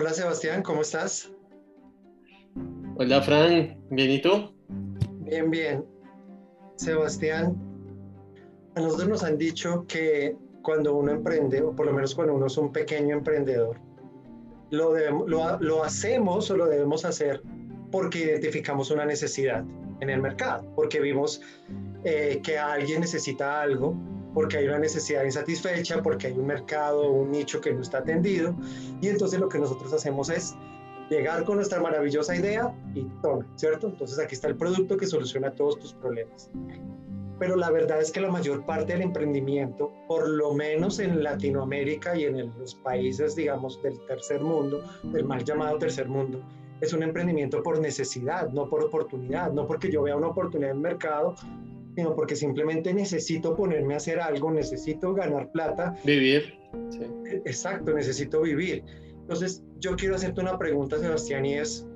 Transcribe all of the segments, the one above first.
Hola Sebastián, ¿cómo estás? Hola Fran, ¿bien y tú? Bien, bien. Sebastián, a nosotros nos han dicho que cuando uno emprende, o por lo menos cuando uno es un pequeño emprendedor, lo, lo, hacemos o lo debemos hacer porque identificamos una necesidad en el mercado, porque vimos eh, que alguien necesita algo, porque hay una necesidad insatisfecha, porque hay un mercado, un nicho que no está atendido, y entonces lo que nosotros hacemos es llegar con nuestra maravillosa idea y toma, ¿cierto? Entonces aquí está el producto que soluciona todos tus problemas. Pero la verdad es que la mayor parte del emprendimiento, por lo menos en Latinoamérica y en los países, digamos, del tercer mundo, del mal llamado tercer mundo, es un emprendimiento por necesidad, no por oportunidad, no porque yo vea una oportunidad en el mercado, sino porque simplemente necesito ponerme a hacer algo, necesito ganar plata. Vivir. Sí. Exacto, necesito vivir. Entonces, yo quiero hacerte una pregunta, Sebastián, y es,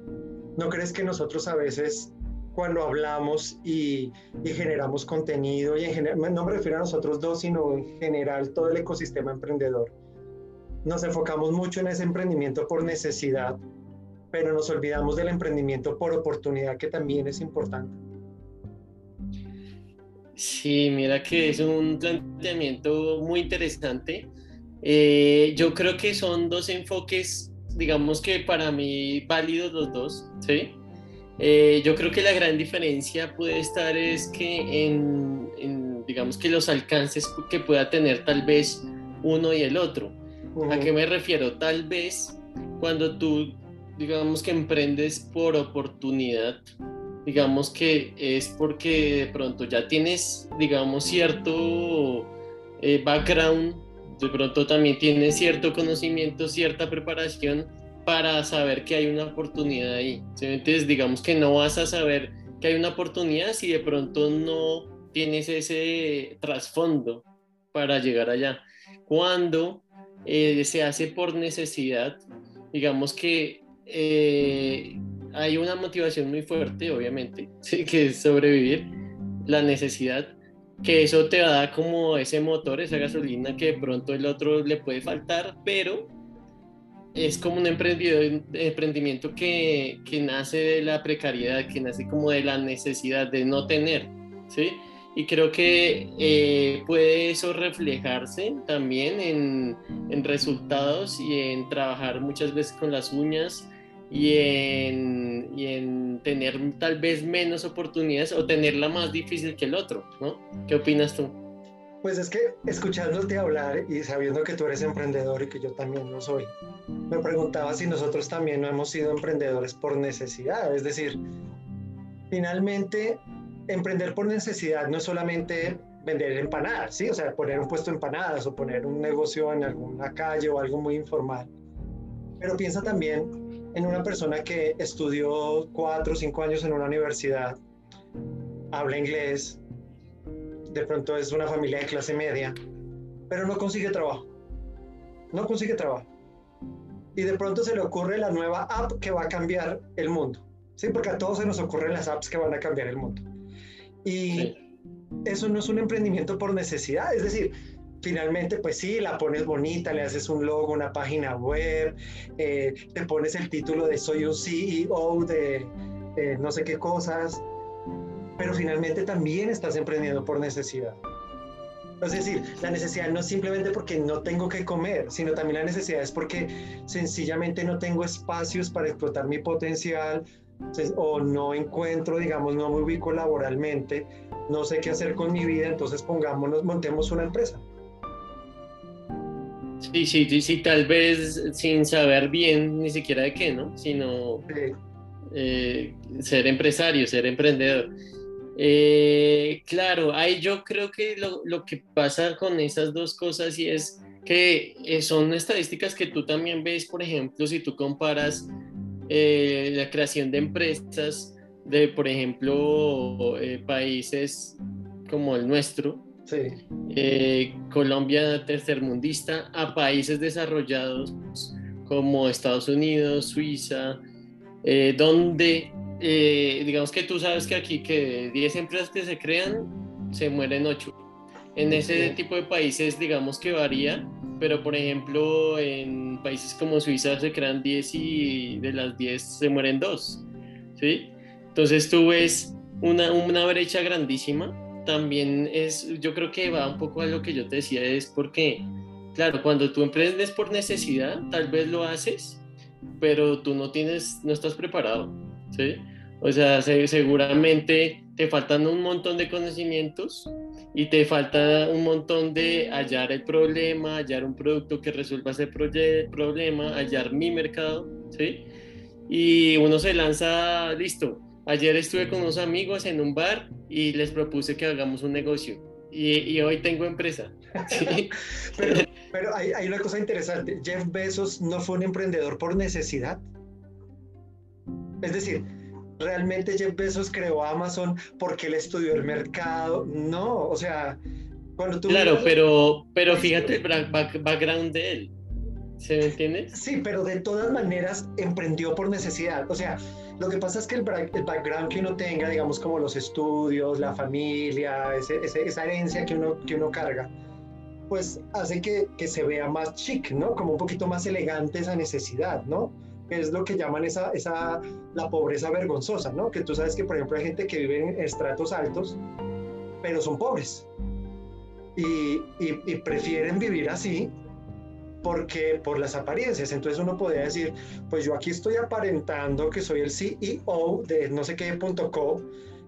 ¿no crees que nosotros a veces cuando hablamos y, generamos contenido, y en general, no me refiero a nosotros dos, sino en general todo el ecosistema emprendedor, nos enfocamos mucho en ese emprendimiento por necesidad, pero nos olvidamos del emprendimiento por oportunidad, que también es importante. Sí, mira que es un planteamiento muy interesante. Eh, yo creo que son dos enfoques, digamos que para mí válidos los dos, ¿sí? Eh, yo creo que la gran diferencia puede estar es que en, digamos que los alcances que pueda tener tal vez uno y el otro. ¿A qué me refiero? Tal vez cuando tú, digamos que emprendes por oportunidad, digamos que es porque de pronto ya tienes, digamos, cierto eh, background, de pronto también tienes cierto conocimiento, cierta preparación para saber que hay una oportunidad ahí. Entonces, digamos que no vas a saber que hay una oportunidad si de pronto no tienes ese trasfondo para llegar allá. Cuando eh, se hace por necesidad, digamos que eh, hay una motivación muy fuerte, obviamente, ¿sí? que es sobrevivir, la necesidad, que eso te da como ese motor, esa gasolina que de pronto el otro le puede faltar, pero es como un emprendimiento que, que, nace de la precariedad, que nace como de la necesidad de no tener, ¿sí? Y creo que eh, puede eso reflejarse también en, en resultados y en trabajar muchas veces con las uñas, y en, y en tener tal vez menos oportunidades o tenerla más difícil que el otro, ¿no? ¿Qué opinas tú? Pues es que escuchándote hablar y sabiendo que tú eres emprendedor y que yo también lo soy, me preguntaba si nosotros también no hemos sido emprendedores por necesidad. Es decir, finalmente, emprender por necesidad no es solamente vender empanadas, ¿sí? O sea, poner un puesto de empanadas o poner un negocio en alguna calle o algo muy informal. Pero piensa también en una persona que estudió cuatro o cinco años en una universidad, habla inglés, de pronto es una familia de clase media, pero no consigue trabajo. No consigue trabajo. Y de pronto se le ocurre la nueva app que va a cambiar el mundo. Sí, porque a todos se nos ocurren las apps que van a cambiar el mundo. Y eso no es un emprendimiento por necesidad. Es decir, finalmente, pues sí, la pones bonita, le haces un logo, una página web, eh, te pones el título de soy un CEO de no sé qué cosas, pero finalmente también estás emprendiendo por necesidad. Es decir, la necesidad no es simplemente porque no tengo que comer, sino también la necesidad es porque sencillamente no tengo espacios para explotar mi potencial o no encuentro, digamos, no me ubico laboralmente, no sé qué hacer con mi vida, entonces pongámonos, montemos una empresa. Sí, sí, sí, tal vez sin saber bien ni siquiera de qué, ¿no? Sino eh, ser empresario, ser emprendedor. Eh, claro, ahí yo creo que lo, que pasa con esas dos cosas y es que eh, son estadísticas que tú también ves, por ejemplo, si tú comparas la creación de empresas de, por ejemplo, países como el nuestro, Sí. Eh, Colombia tercermundista a países desarrollados como Estados Unidos, Suiza, eh, donde eh, digamos que tú sabes que aquí que 10 empresas que se crean, se mueren 8. En ese tipo de países digamos que varía pero por ejemplo en países como Suiza se crean 10 y de las 10 se mueren 2, ¿sí? Entonces tú ves una, una brecha grandísima. También es, yo creo que va un poco a lo que yo te decía, es porque, claro, cuando tú emprendes por necesidad, tal vez lo haces, pero tú no tienes, no estás preparado, ¿sí? O sea, seguramente te faltan un montón de conocimientos y te falta un montón de hallar el problema, hallar un producto que resuelva ese problema, hallar mi mercado, ¿sí? Y uno se lanza, listo. Ayer estuve con unos amigos en un bar y les propuse que hagamos un negocio. Y, hoy tengo empresa. pero, pero hay, hay una cosa interesante. Jeff Bezos no fue un emprendedor por necesidad. Es decir, realmente Jeff Bezos creó Amazon porque él estudió el mercado. No, o sea, cuando tú... Claro, pero, pero fíjate el background de él. ¿Se me entiende? Sí, pero de todas maneras emprendió por necesidad. O sea, lo que pasa es que el, background que uno tenga, digamos como los estudios, la familia, esa herencia que uno, que uno carga, pues hace que, que se vea más chic, ¿no? Como un poquito más elegante esa necesidad, ¿no? es lo que llaman esa, esa, la pobreza vergonzosa, ¿no? Que tú sabes que, por ejemplo, hay gente que vive en estratos altos, pero son pobres. Y, y, prefieren vivir así porque por las apariencias. Entonces uno podría decir, pues yo aquí estoy aparentando que soy el CEO de no sé qué.co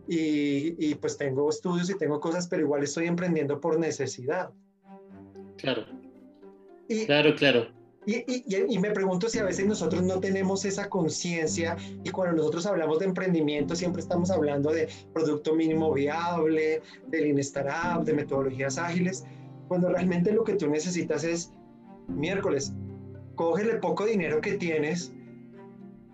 y, y pues tengo estudios y tengo cosas, pero igual estoy emprendiendo por necesidad. Claro. claro, claro. Y, me pregunto si a veces nosotros no tenemos esa conciencia y cuando nosotros hablamos de emprendimiento siempre estamos hablando de producto mínimo viable, de Lean Startup, de metodologías ágiles, cuando realmente lo que tú necesitas es miércoles, cógele poco dinero que tienes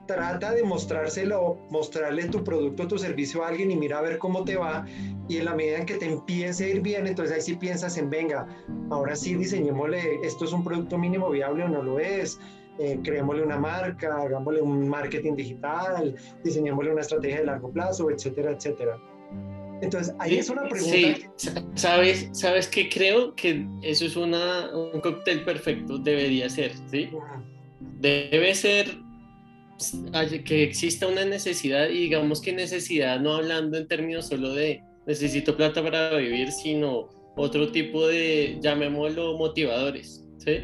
trata de mostrárselo, mostrarle tu producto, tu servicio a alguien y mira a ver cómo te va. Y en la medida en que te empiece a ir bien, entonces ahí sí piensas en, venga, ahora sí diseñémosle, esto es un producto mínimo viable o no lo es, eh, creémosle una marca, hagámosle un marketing digital, diseñémosle una estrategia de largo plazo, etcétera, etcétera. Entonces, ahí es una pregunta. Sí, sabes, sabes que creo que eso es una, un cóctel perfecto, debería ser, ¿sí? Debe ser que exista una necesidad y digamos que necesidad no hablando en términos solo de necesito plata para vivir, sino otro tipo de, llamémoslo, motivadores, ¿sí?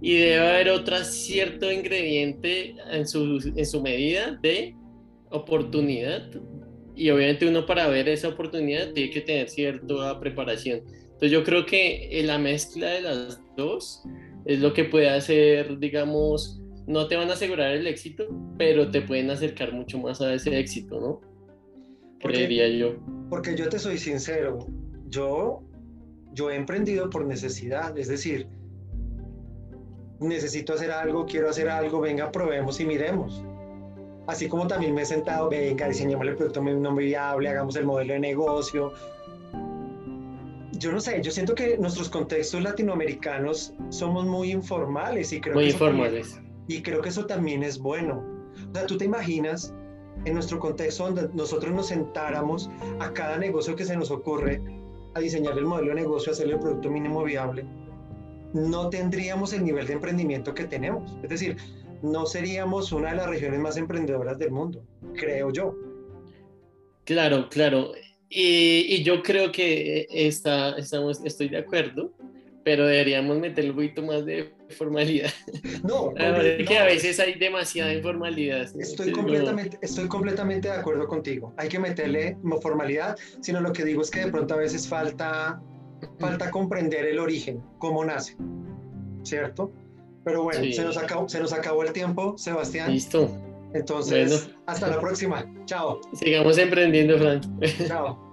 Y debe haber otro cierto ingrediente en su, en su medida de oportunidad. Y obviamente uno para ver esa oportunidad tiene que tener cierta preparación. Entonces yo creo que la mezcla de las dos es lo que puede hacer, digamos, no te van a asegurar el éxito, pero te pueden acercar mucho más a ese éxito, ¿no? Creería yo. Porque yo te soy sincero, yo, yo he emprendido por necesidad, es decir, necesito hacer algo, quiero hacer algo, venga, probemos y miremos. Así como también me he sentado, venga, diseñemos el producto no viable, hagamos el modelo de negocio. Yo no sé, yo siento que nuestros contextos latinoamericanos somos muy informales y creo muy informales. Y creo que eso también es bueno. O sea, tú te imaginas en nuestro contexto donde nosotros nos sentáramos a cada negocio que se nos ocurre a diseñar el modelo de negocio, hacerle el producto mínimo viable, no tendríamos el nivel de emprendimiento que tenemos. Es decir, no seríamos una de las regiones más emprendedoras del mundo, creo yo. Claro, claro. Y, yo creo que está, estamos, estoy de acuerdo pero deberíamos meter un poquito más de formalidad. No, que a veces hay demasiada informalidad. Estoy completamente, estoy completamente de acuerdo contigo. Hay que meterle no formalidad, sino lo que digo es que de pronto a veces falta, falta comprender el origen, cómo nace, ¿cierto? Pero bueno, se, nos acabó, se nos acabó el tiempo, Sebastián. Listo. Entonces, hasta la próxima. Chao. Sigamos emprendiendo, Frank. Chao.